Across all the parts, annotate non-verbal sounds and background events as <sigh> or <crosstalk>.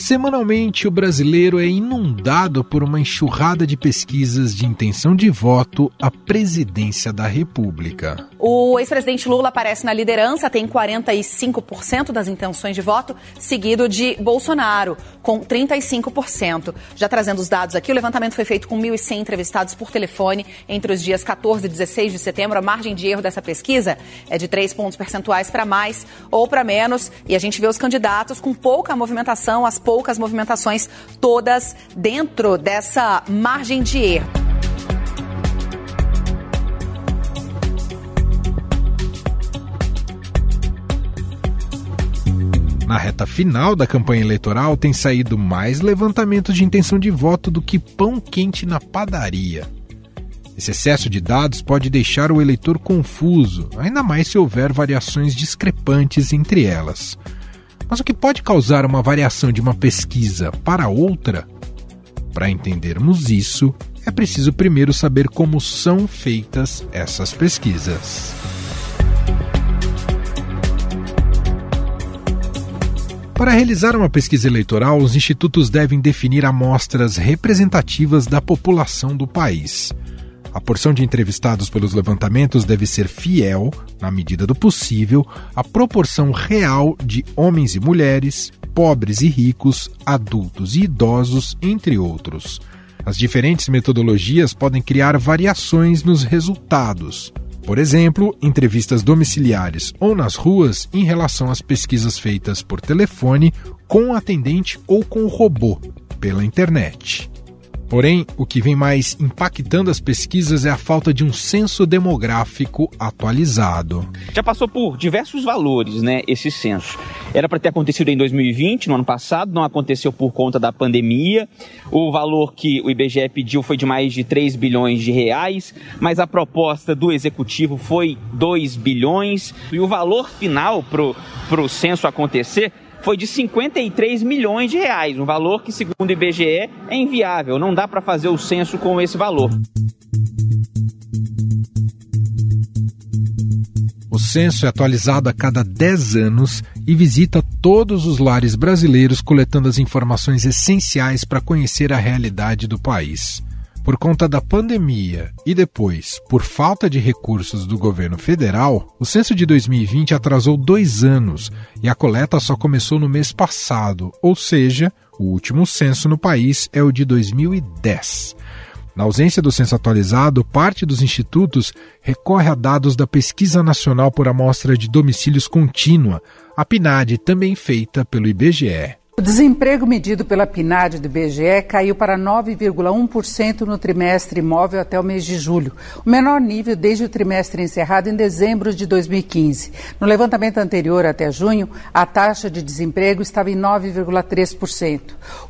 Semanalmente, o brasileiro é inundado por uma enxurrada de pesquisas de intenção de voto à presidência da República. O ex-presidente Lula aparece na liderança, tem 45% das intenções de voto, seguido de Bolsonaro, com 35%. Já trazendo os dados aqui, o levantamento foi feito com 1.100 entrevistados por telefone entre os dias 14 e 16 de setembro. A margem de erro dessa pesquisa é de 3 pontos percentuais para mais ou para menos. E a gente vê os candidatos com pouca movimentação, as poucas movimentações, todas dentro dessa margem de erro. Na reta final da campanha eleitoral, tem saído mais levantamentos de intenção de voto do que pão quente na padaria. Esse excesso de dados pode deixar o eleitor confuso, ainda mais se houver variações discrepantes entre elas. Mas o que pode causar uma variação de uma pesquisa para outra? Para entendermos isso, é preciso primeiro saber como são feitas essas pesquisas. Para realizar uma pesquisa eleitoral, os institutos devem definir amostras representativas da população do país. A porção de entrevistados pelos levantamentos deve ser fiel, na medida do possível, à proporção real de homens e mulheres, pobres e ricos, adultos e idosos, entre outros. As diferentes metodologias podem criar variações nos resultados. Por exemplo, entrevistas domiciliares ou nas ruas em relação às pesquisas feitas por telefone, com atendente ou com robô, pela internet. Porém, o que vem mais impactando as pesquisas é a falta de um censo demográfico atualizado. Já passou por diversos valores, né, esse censo. Era para ter acontecido em 2020, no ano passado, não aconteceu por conta da pandemia. O valor que o IBGE pediu foi de mais de 3 bilhões de reais, mas a proposta do executivo foi 2 bilhões. E o valor final para o censo acontecer foi de 53 milhões de reais, um valor que, segundo o IBGE, é inviável, não dá para fazer o censo com esse valor. O censo é atualizado a cada 10 anos e visita todos os lares brasileiros coletando as informações essenciais para conhecer a realidade do país. Por conta da pandemia e depois, por falta de recursos do governo federal, o censo de 2020 atrasou dois anos e a coleta só começou no mês passado, ou seja, o último censo no país é o de 2010. Na ausência do censo atualizado, parte dos institutos recorre a dados da Pesquisa Nacional por Amostra de Domicílios Contínua, a PNAD, também feita pelo IBGE. O desemprego medido pela PNAD do IBGE caiu para 9,1% no trimestre imóvel até o mês de julho, o menor nível desde o trimestre encerrado em dezembro de 2015. No levantamento anterior até junho, a taxa de desemprego estava em 9,3%.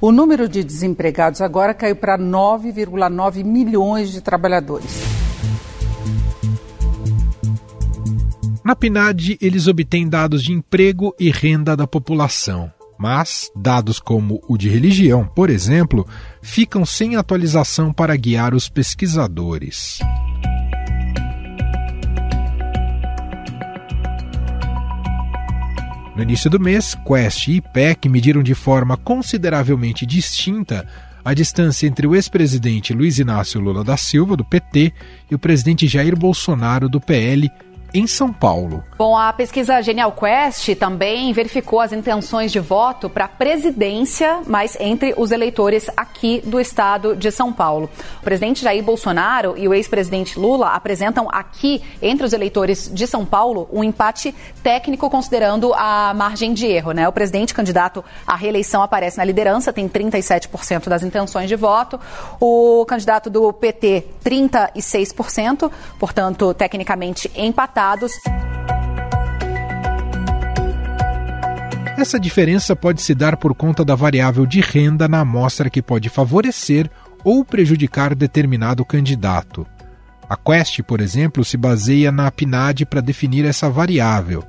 O número de desempregados agora caiu para 9,9 milhões de trabalhadores. Na PNAD, eles obtêm dados de emprego e renda da população mas dados como o de religião, por exemplo, ficam sem atualização para guiar os pesquisadores. No início do mês, Quest e IPEC mediram de forma consideravelmente distinta a distância entre o ex-presidente Luiz Inácio Lula da Silva, do PT, e o presidente Jair Bolsonaro, do PL, em São Paulo. Bom, a pesquisa Genial Quest também verificou as intenções de voto para a presidência, mas entre os eleitores aqui do estado de São Paulo. O presidente Jair Bolsonaro e o ex-presidente Lula apresentam aqui, entre os eleitores de São Paulo, um empate técnico considerando a margem de erro. Né? O presidente candidato à reeleição aparece na liderança, tem 37% das intenções de voto. O candidato do PT, 36%, portanto, tecnicamente empatado essa diferença pode se dar por conta da variável de renda na amostra que pode favorecer ou prejudicar determinado candidato. A Quest, por exemplo, se baseia na PNAD para definir essa variável.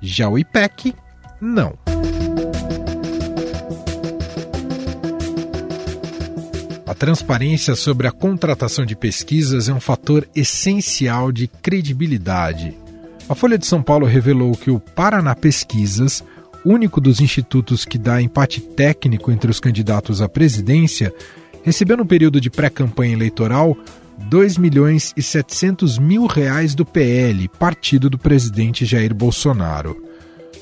Já o IPEC, não. A transparência sobre a contratação de pesquisas é um fator essencial de credibilidade. A Folha de São Paulo revelou que o Paraná Pesquisas único dos institutos que dá empate técnico entre os candidatos à presidência, recebeu no período de pré-campanha eleitoral 2 milhões e 700 mil reais do PL, partido do presidente Jair Bolsonaro.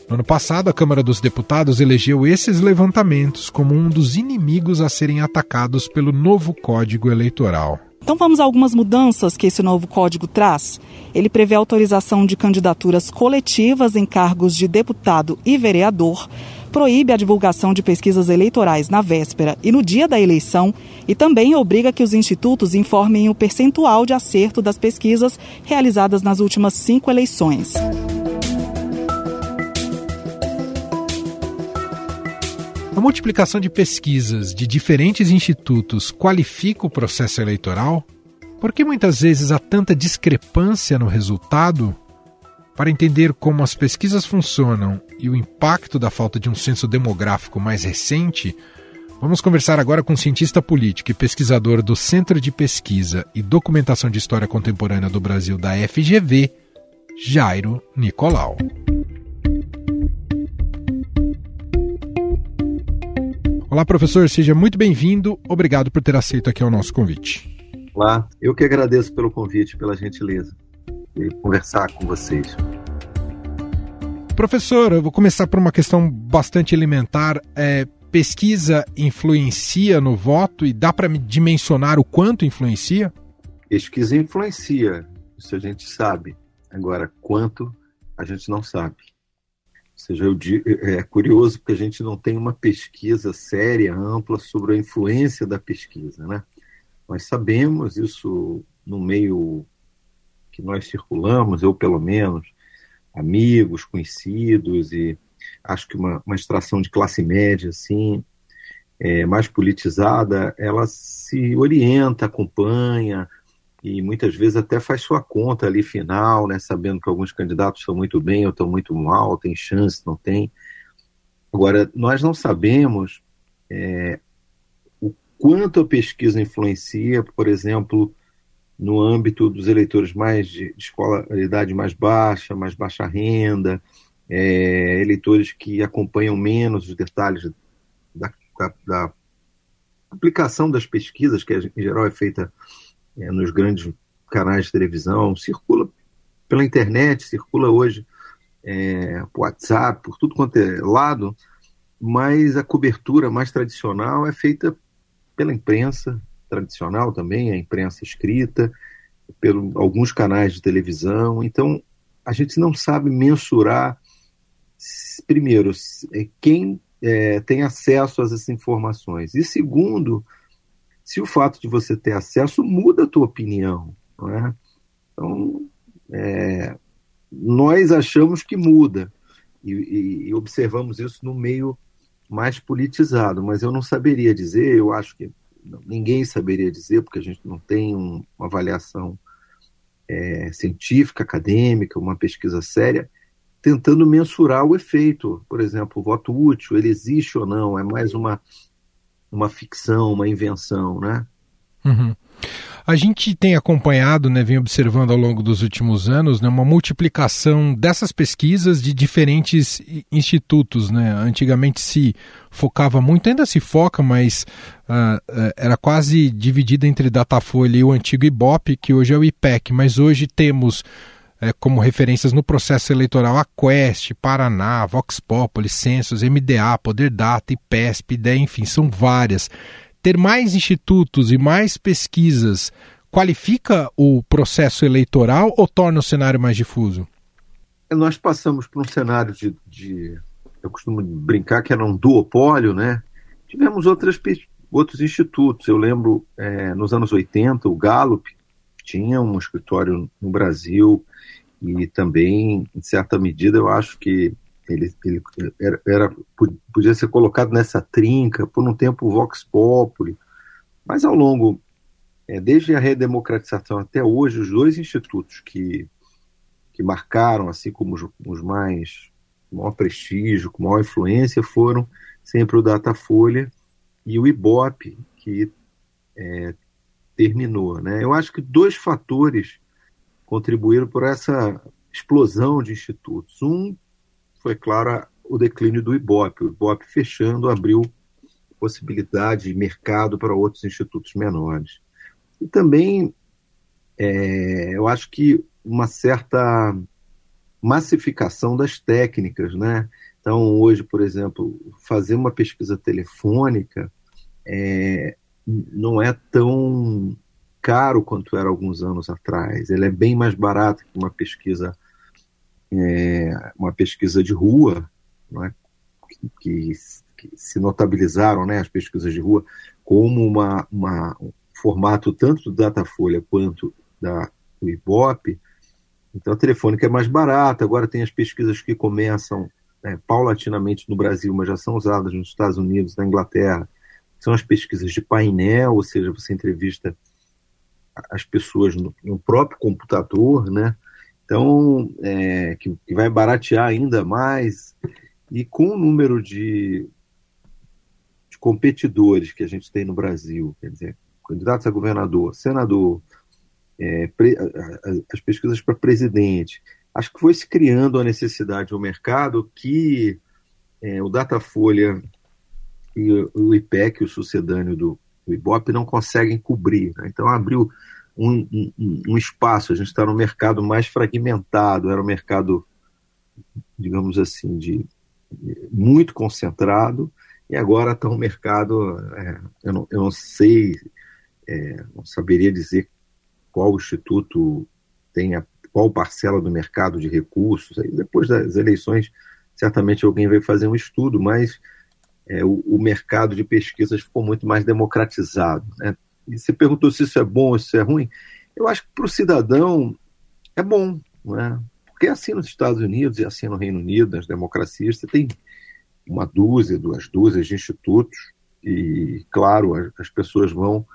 No ano passado, a Câmara dos Deputados elegeu esses levantamentos como um dos inimigos a serem atacados pelo novo Código Eleitoral. Então vamos a algumas mudanças que esse novo código traz. Ele prevê autorização de candidaturas coletivas em cargos de deputado e vereador, proíbe a divulgação de pesquisas eleitorais na véspera e no dia da eleição e também obriga que os institutos informem o percentual de acerto das pesquisas realizadas nas últimas cinco eleições. A multiplicação de pesquisas de diferentes institutos qualifica o processo eleitoral? Por que muitas vezes há tanta discrepância no resultado? Para entender como as pesquisas funcionam e o impacto da falta de um censo demográfico mais recente, vamos conversar agora com o cientista político e pesquisador do Centro de Pesquisa e Documentação de História Contemporânea do Brasil da FGV, Jairo Nicolau. Olá, professor, seja muito bem-vindo. Obrigado por ter aceito aqui o nosso convite. Olá, eu que agradeço pelo convite, pela gentileza de conversar com vocês. Professor, eu vou começar por uma questão bastante elementar. É, pesquisa influencia no voto e dá para dimensionar o quanto influencia? Pesquisa influencia, isso a gente sabe. Agora, quanto a gente não sabe seja, eu, é curioso porque a gente não tem uma pesquisa séria, ampla sobre a influência da pesquisa, né? Nós sabemos isso no meio que nós circulamos, eu pelo menos, amigos, conhecidos e acho que uma, uma extração de classe média assim é, mais politizada, ela se orienta, acompanha, e muitas vezes até faz sua conta ali final, né, sabendo que alguns candidatos estão muito bem ou estão muito mal, tem chance, não tem. Agora, nós não sabemos é, o quanto a pesquisa influencia, por exemplo, no âmbito dos eleitores mais de escolaridade mais baixa, mais baixa renda, é, eleitores que acompanham menos os detalhes da, da, da aplicação das pesquisas, que em geral é feita é, nos grandes canais de televisão, circula pela internet, circula hoje é, por WhatsApp, por tudo quanto é lado, mas a cobertura mais tradicional é feita pela imprensa tradicional também, a imprensa escrita, pelos alguns canais de televisão. Então, a gente não sabe mensurar, primeiro, é, quem é, tem acesso a essas informações, e segundo, se o fato de você ter acesso muda a tua opinião. Não é? Então, é, nós achamos que muda e, e, e, observamos isso no meio mais politizado, mas eu não saberia dizer, eu acho que ninguém saberia dizer, porque a gente não tem um, uma avaliação é, científica, acadêmica, uma pesquisa séria, tentando mensurar o efeito. Por exemplo, o voto útil, ele existe ou não? É mais uma uma ficção, uma invenção, né? Uhum. A gente tem acompanhado, né, vem observando ao longo dos últimos anos, né, uma multiplicação dessas pesquisas de diferentes institutos. Né? Antigamente se focava muito, ainda se foca, mas uh, uh, era quase dividida entre Datafolha e o antigo IBOP, que hoje é o IPEC. Mas hoje temos como referências no processo eleitoral a Quest, Paraná, Vox Populi, Census, MDA, Poder Data, IPESP, IDEA, enfim, são várias. Ter mais institutos e mais pesquisas qualifica o processo eleitoral ou torna o cenário mais difuso? Nós passamos por um cenário de, de eu costumo brincar que era um duopólio, né? Tivemos outras, outros institutos. Eu lembro, é, nos anos 80, o Gallup tinha um escritório no Brasil, e também, em certa medida, eu acho que ele, ele era, era, podia ser colocado nessa trinca, por um tempo o Vox Populi, mas ao longo, é, desde a redemocratização até hoje, os dois institutos que, que marcaram, assim como os, os mais com maior prestígio, com maior influência, foram sempre o Datafolha e o IBOP, que é, terminou. Né? Eu acho que dois fatores contribuíram por essa explosão de institutos. Um foi, claro, o declínio do Ibope. O Ibope fechando abriu possibilidade de mercado para outros institutos menores. E também é, eu acho que uma certa massificação das técnicas, né? Então, hoje, por exemplo, fazer uma pesquisa telefônica é, não é tão caro quanto era alguns anos atrás. Ele é bem mais barato que uma pesquisa, é, uma pesquisa de rua, é? que, que, se notabilizaram, né, as pesquisas de rua, como uma, uma um formato tanto do Datafolha quanto da, do Ibope. Então a telefônica é mais barata. Agora tem as pesquisas que começam é, paulatinamente no Brasil, mas já são usadas nos Estados Unidos, na Inglaterra. São as pesquisas de painel, ou seja, você entrevista as pessoas no, no próprio computador, né? Então, é, que, que, vai baratear ainda mais. E com o número de, de, competidores que a gente tem no Brasil, quer dizer, candidatos a governador, senador, é, pre, as pesquisas para presidente, acho que foi se criando a necessidade no mercado que é, o Datafolha e o IPEC, o sucedâneo do, o Ibope não conseguem cobrir. Né? Então abriu um, um, um, espaço, a gente está no mercado mais fragmentado, era um mercado, digamos assim, de muito concentrado, e agora está um mercado, é, eu, não, eu não sei, é, não saberia dizer qual instituto tem a, qual parcela do mercado de recursos, aí depois das eleições certamente alguém vai fazer um estudo, mas é, o, o, mercado de pesquisas ficou muito mais democratizado. Né? E você perguntou se isso é bom ou se é ruim. Eu acho que para o cidadão é bom, né? porque é assim nos Estados Unidos e assim no Reino Unido, nas democracias, você tem uma dúzia, duas dúzias de institutos e, claro, as, as pessoas vão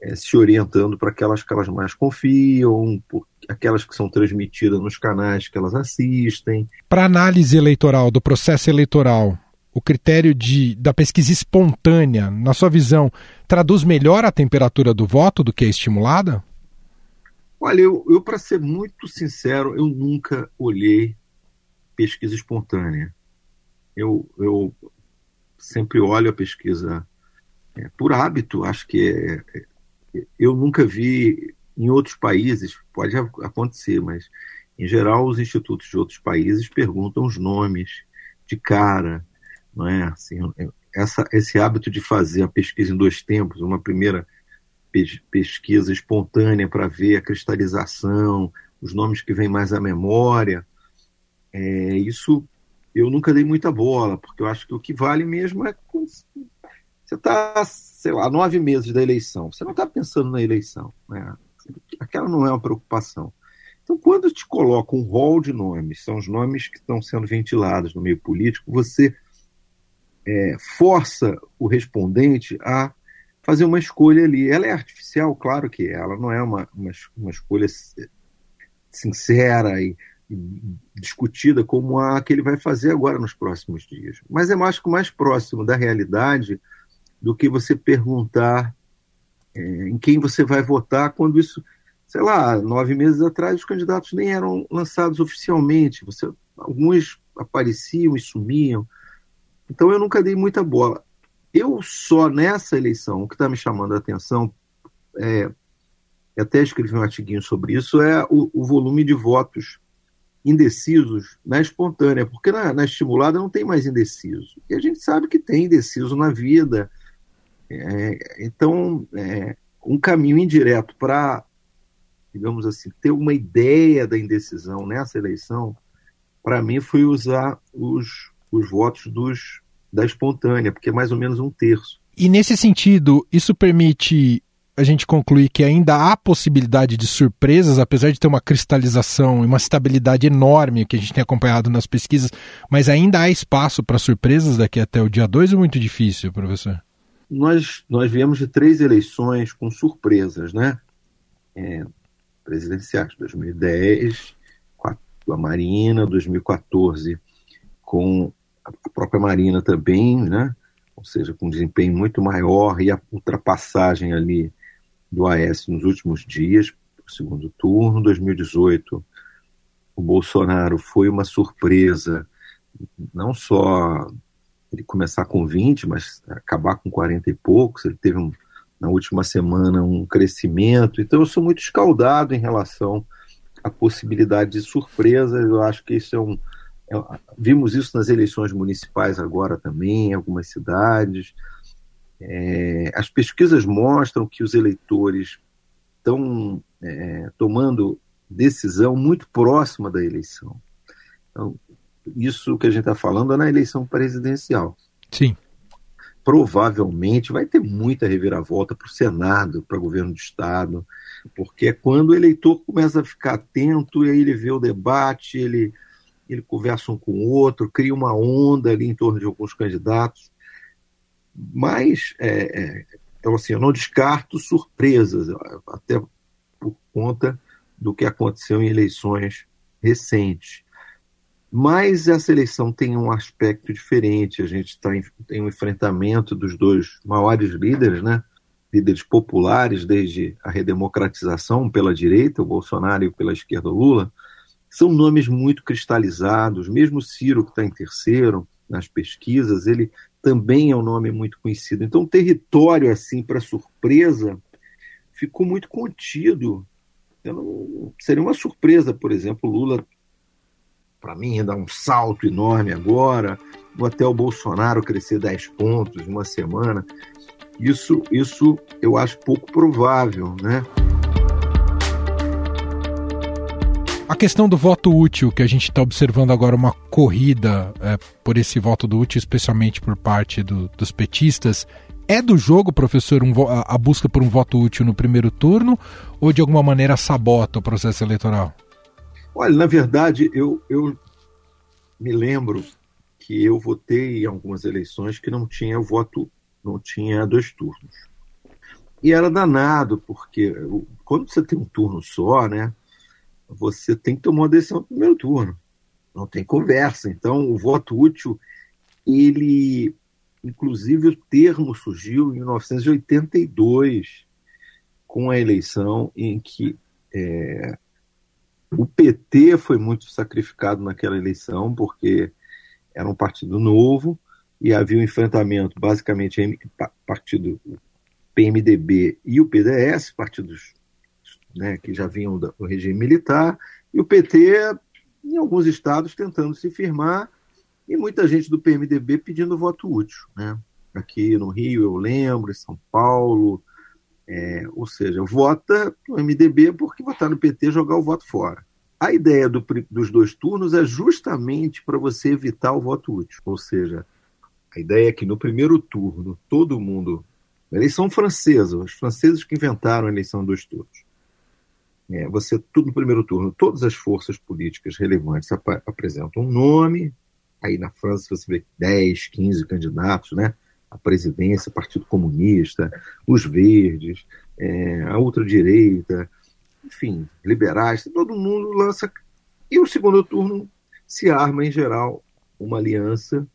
é, se orientando para aquelas que elas mais confiam, por, aquelas que são transmitidas nos canais que elas assistem. Para análise eleitoral, do processo eleitoral, o critério de, da pesquisa espontânea, na sua visão, traduz melhor a temperatura do voto do que a estimulada? Olha, eu, eu para ser muito sincero, eu nunca olhei pesquisa espontânea. Eu, eu sempre olho a pesquisa é, por hábito, acho que é, é, eu nunca vi em outros países, pode acontecer, mas em geral os institutos de outros países perguntam os nomes de cara, não é? Assim, essa, esse hábito de fazer a pesquisa em dois tempos, uma primeira pesquisa espontânea para ver a cristalização, os nomes que vêm mais à memória, é, isso eu nunca dei muita bola, porque eu acho que o que vale mesmo é você está, sei lá, nove meses da eleição, você não está pensando na eleição, né? aquela não é uma preocupação. Então, quando te coloca um rol de nomes, são os nomes que estão sendo ventilados no meio político, você é, força o respondente a fazer uma escolha ali. Ela é artificial, claro que é, ela não é uma, uma, uma escolha sincera e, e, discutida como a que ele vai fazer agora nos próximos dias. Mas é mais mais próximo da realidade do que você perguntar é, em quem você vai votar quando isso, sei lá, nove meses atrás os candidatos nem eram lançados oficialmente. Você, alguns apareciam e sumiam. Então eu nunca dei muita bola. Eu só nessa eleição, o que está me chamando a atenção, é, até escrevi um artiguinho sobre isso, é o, o, volume de votos indecisos na espontânea, porque na, na, estimulada não tem mais indeciso. E a gente sabe que tem indeciso na vida. É, então, é, um caminho indireto para, digamos assim, ter uma ideia da indecisão nessa eleição, para mim foi usar os os votos dos, da espontânea, porque é mais ou menos um terço. E nesse sentido, isso permite a gente concluir que ainda há possibilidade de surpresas, apesar de ter uma cristalização e uma estabilidade enorme que a gente tem acompanhado nas pesquisas, mas ainda há espaço para surpresas daqui até o dia 2 ou muito difícil, professor? Nós, nós viemos de três eleições com surpresas, né? É, presidenciais, 2010, com a Marina, 2014 com a própria Marina também, né? ou seja, com um desempenho muito maior e a ultrapassagem ali do AS nos últimos dias, segundo turno, 2018, o Bolsonaro foi uma surpresa não só ele começar com 20, mas acabar com 40 e poucos. Ele teve um, na última semana um crescimento. Então eu sou muito escaldado em relação à possibilidade de surpresas. Eu acho que isso é um. É, vimos isso nas eleições municipais agora também, em algumas cidades. É, as pesquisas mostram que os eleitores estão é, tomando decisão muito próxima da eleição. Então, isso que a gente está falando é na eleição presidencial. Sim. Provavelmente vai ter muita reviravolta para o Senado, para o governo do Estado, porque é quando o eleitor começa a ficar atento e aí ele vê o debate, ele, ele conversa um com o outro, cria uma onda ali em torno de alguns candidatos. Mas, é, é, então, assim, eu não descarto surpresas, até por conta do que aconteceu em eleições recentes. Mas essa eleição tem um aspecto diferente. A gente tá em, tem um enfrentamento dos dois maiores líderes, né? líderes populares desde a redemocratização pela direita, o Bolsonaro, e pela esquerda, o Lula. São nomes muito cristalizados. Mesmo Ciro, que está em terceiro nas pesquisas, ele também é um nome muito conhecido. Então, o território, assim, para surpresa, ficou muito contido. Não, seria uma surpresa, por exemplo, Lula para mim, dar um salto enorme agora, ou até o Bolsonaro crescer 10 pontos em uma semana. Isso, isso eu acho pouco provável, né? A questão do voto útil, que a gente está observando agora uma corrida é, por esse voto do útil, especialmente por parte do, dos petistas, é do jogo, professor, um, a, a busca por um voto útil no primeiro turno ou de alguma maneira sabota o processo eleitoral? Olha, na verdade, eu, eu me lembro que eu votei em algumas eleições que não tinha voto, não tinha dois turnos. E era danado, porque quando você tem um turno só, né, você tem que tomar uma decisão no primeiro turno. Não tem conversa. Então, o voto útil, ele. Inclusive, o termo surgiu em 1982, com a eleição em que é, o PT foi muito sacrificado naquela eleição, porque era um partido novo e havia um enfrentamento, basicamente, partido PMDB e o PDS, partidos né, que já vinham do regime militar, e o PT, em alguns estados, tentando se firmar, e muita gente do PMDB pedindo voto útil. Né? Aqui no Rio, eu lembro, em São Paulo, é, ou seja, vota no MDB porque votar no PT é jogar o voto fora. A ideia do, dos dois turnos é justamente para você evitar o voto útil. Ou seja, a ideia é que no primeiro turno todo mundo. eleição francesa, os franceses que inventaram a eleição dois turnos. É, você, tudo no primeiro turno, todas as forças políticas relevantes ap apresentam um nome. Aí na França você vê 10, 15 candidatos, né? a presidência, Partido Comunista, os Verdes, é, a ultradireita, enfim, liberais, todo mundo lança. E o segundo turno se arma, em geral, uma aliança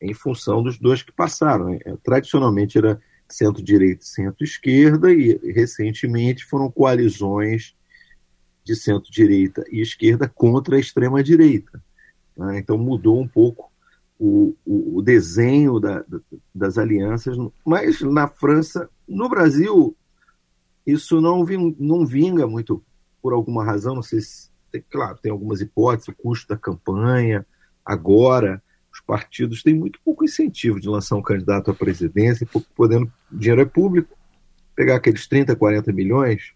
em função dos dois que passaram. É, tradicionalmente era centro-direita e centro-esquerda, e recentemente foram coalizões de centro-direita e esquerda contra a extrema-direita. Né? Então mudou um pouco o, o, o desenho da, das alianças, mas na França, no Brasil, isso não, não vinga muito por alguma razão, não sei se, claro, tem algumas hipóteses, o custo da campanha, agora os partidos têm muito pouco incentivo de lançar um candidato à presidência, podendo, dinheiro é público, pegar aqueles 30, 40 milhões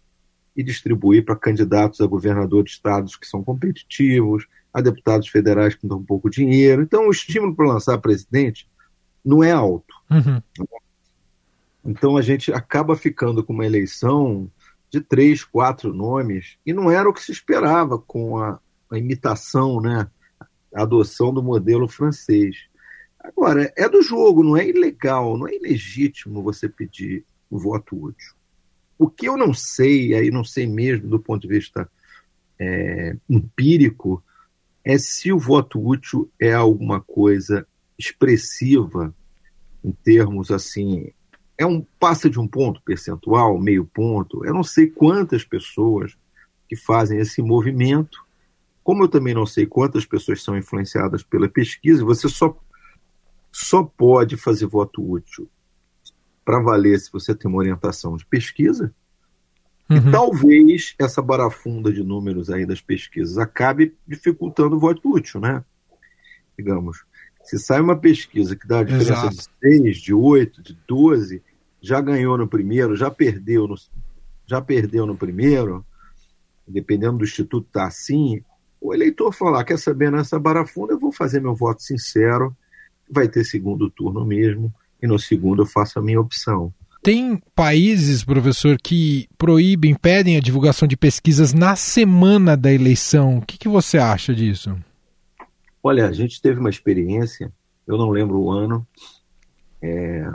e distribuir para candidatos a governador de estados que são competitivos, a deputados federais que dão pouco dinheiro. Então, o estímulo para lançar presidente não é alto. Uhum. Então, a gente acaba ficando com uma eleição de três, quatro nomes, e não era o que se esperava com a, a imitação, né? A adoção do modelo francês. Agora, é do jogo, não é ilegal, não é ilegítimo você pedir o voto útil. O que eu não sei, aí não sei mesmo do ponto de vista é, empírico, é se o voto útil é alguma coisa expressiva em termos assim, é um passa de um ponto percentual, meio ponto. Eu não sei quantas pessoas que fazem esse movimento Como eu também não sei quantas pessoas são influenciadas pela pesquisa, você só, só pode fazer voto útil para valer se você tem uma orientação de pesquisa. Uhum. E talvez essa barafunda de números aí das pesquisas acabe dificultando o voto útil, né? Digamos, se sai uma pesquisa que dá a diferença Exato. de 6, de 8, de 12, já ganhou no primeiro, já perdeu no, já perdeu no primeiro, dependendo do instituto tá assim, o eleitor falar, quer saber, nessa barafunda eu vou fazer meu voto sincero, vai ter segundo turno mesmo, e no segundo eu faço a minha opção. Tem países, professor, que proíbem, impedem a divulgação de pesquisas na semana da eleição. O que, que você acha disso? Olha, a gente teve uma experiência, eu não lembro o ano, é,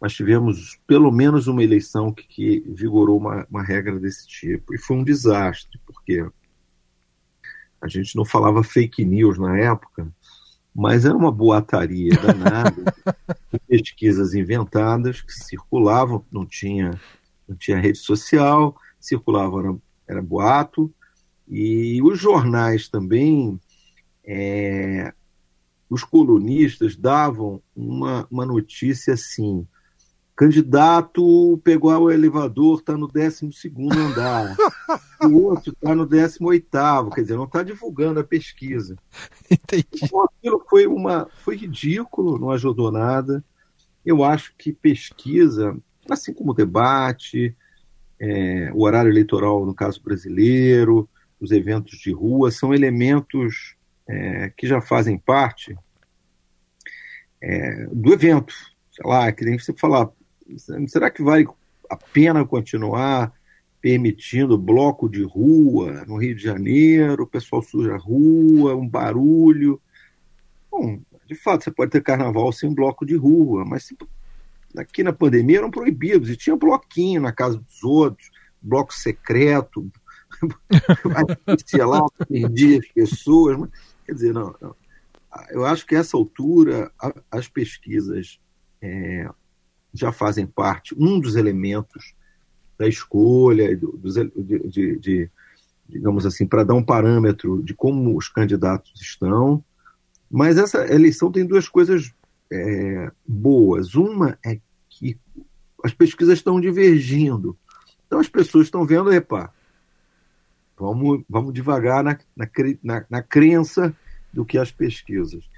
nós tivemos pelo menos uma eleição que, que vigorou uma, uma, regra desse tipo. E foi um desastre, porque a gente não falava fake news na época, mas era uma boataria danada, <laughs> pesquisas inventadas que circulavam, não tinha, não tinha rede social, circulavam, era, era boato, e os jornais também é, os colunistas davam uma, uma notícia assim: candidato pegou o elevador, está no 12 andar, o outro está no 18, quer dizer, não está divulgando a pesquisa. Entendi. Então, aquilo foi, uma, foi ridículo, não ajudou nada. Eu acho que pesquisa, assim como debate, é, o horário eleitoral, no caso brasileiro, os eventos de rua, são elementos é, que já fazem parte é, do evento. Sei lá, que nem você falar, será que vale a pena continuar permitindo bloco de rua no Rio de Janeiro, o pessoal suja a rua, um barulho? Bom, de fato, você pode ter carnaval sem bloco de rua, mas aqui na pandemia eram proibidos e tinha bloquinho na casa dos outros, bloco secreto, <laughs> lá, perdia as pessoas. Mas, Quer dizer, não, não. eu acho que essa altura a, as pesquisas é, já fazem parte, um dos elementos da escolha, do, de, de, de, digamos assim, para dar um parâmetro de como os candidatos estão. Mas essa eleição tem duas coisas é, boas. Uma é que as pesquisas estão divergindo. Então as pessoas estão vendo, epa, Vamos, vamos devagar na, na, na, na crença do que as pesquisas.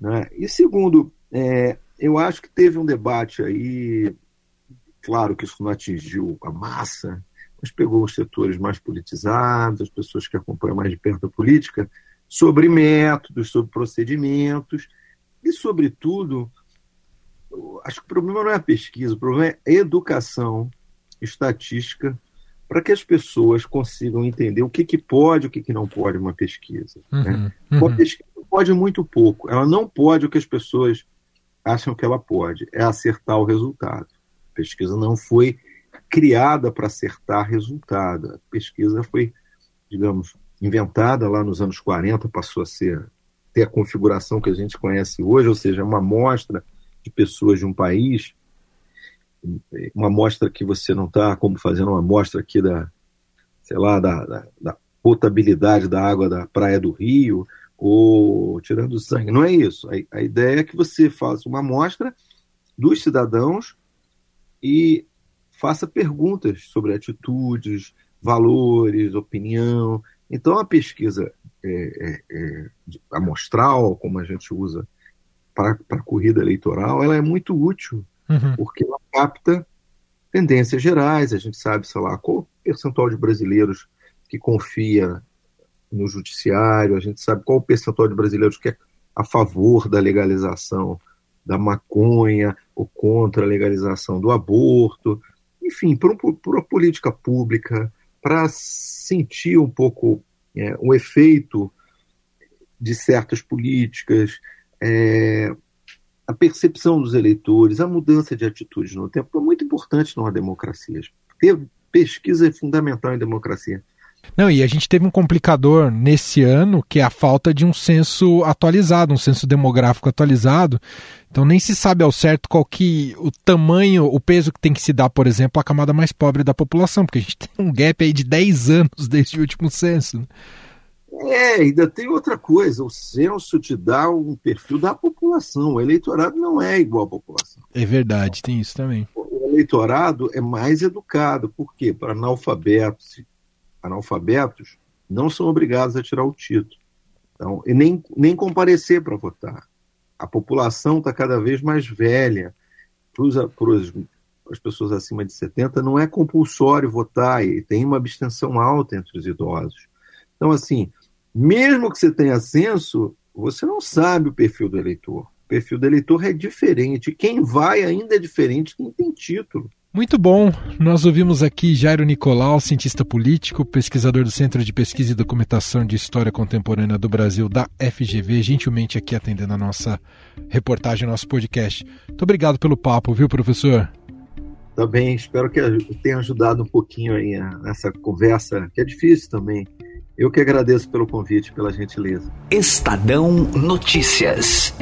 Né? E segundo, é, eu acho que teve um debate aí, claro que isso não atingiu a massa, mas pegou os setores mais politizados, as pessoas que acompanham mais de perto a política, sobre métodos, sobre procedimentos e, sobretudo, acho que o problema não é a pesquisa, o problema é a educação estatística para que as pessoas consigam entender o que, que pode e o que, que não pode uma pesquisa. Uhum, né? uhum. Uma pesquisa pode muito pouco, ela não pode o que as pessoas acham que ela pode, é acertar o resultado. A pesquisa não foi criada para acertar resultado, a pesquisa foi, digamos, inventada lá nos anos 40, passou a ser ter a configuração que a gente conhece hoje, ou seja, uma amostra de pessoas de um país uma amostra que você não está como fazendo uma amostra aqui da, sei lá, da, da, da, potabilidade da água da praia do Rio ou tirando sangue. Não é isso. A, a ideia é que você faça uma amostra dos cidadãos e faça perguntas sobre atitudes, valores, opinião. Então, a pesquisa é, é, é, amostral, como a gente usa para a corrida eleitoral, ela é muito útil uhum. porque ela capta tendências gerais, a gente sabe, sei lá, qual o percentual de brasileiros que confia no judiciário, a gente sabe qual o percentual de brasileiros que é a favor da legalização da maconha ou contra a legalização do aborto, enfim, por uma política pública, para sentir um pouco é, o efeito de certas políticas, é, a percepção dos eleitores, a mudança de atitudes no tempo é muito importante numa democracia. Ter pesquisa é fundamental em democracia. Não, e a gente teve um complicador nesse ano, que é a falta de um censo atualizado, um censo demográfico atualizado. Então nem se sabe ao certo qual que o tamanho, o peso que tem que se dar, por exemplo, à camada mais pobre da população, porque a gente <laughs> tem um gap aí de 10 anos desde o último censo. É, ainda tem outra coisa. O censo te dá um perfil da população. O eleitorado não é igual à população. É verdade, tem isso também. O eleitorado é mais educado. Por quê? Para analfabetos, analfabetos não são obrigados a tirar o título. Então, e nem, nem comparecer para votar. A população está cada vez mais velha. Para as pessoas acima de 70, não é compulsório votar e tem uma abstenção alta entre os idosos. Então, assim, mesmo que você tenha censo, você não sabe o perfil do eleitor. O perfil do eleitor é diferente. Quem vai ainda é diferente de quem tem título. Muito bom. Nós ouvimos aqui Jairo Nicolau, cientista político, pesquisador do Centro de Pesquisa e Documentação de História Contemporânea do Brasil, da FGV, gentilmente aqui atendendo a nossa reportagem, nosso podcast. Muito obrigado pelo papo, viu, professor? Também, espero que tenha ajudado um pouquinho aí nessa conversa, que é difícil também. Eu que agradeço pelo convite, pela gentileza. Estadão Notícias.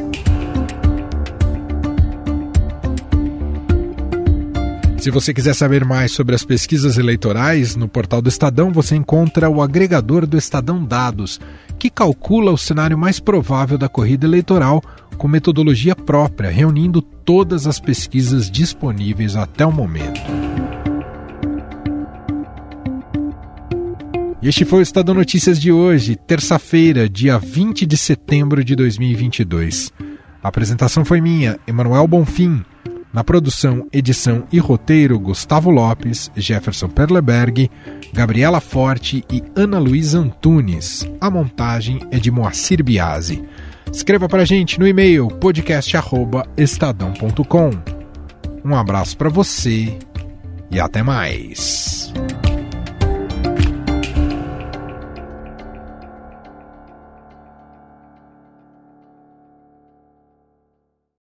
Se você quiser saber mais sobre as pesquisas eleitorais, no portal do Estadão você encontra o agregador do Estadão Dados, que calcula o cenário mais provável da corrida eleitoral com metodologia própria, reunindo todas as pesquisas disponíveis até o momento. E este foi o Estadão Notícias de hoje, terça-feira, dia 20 de setembro de 2022. A apresentação foi minha, Emanuel Bonfim. Na produção, edição e roteiro, Gustavo Lopes, Jefferson Perleberg, Gabriela Forte e Ana Luísa Antunes. A montagem é de Moacir Biasi. Escreva para a gente no e-mail podcast@estadão.com. Um abraço para você e até mais.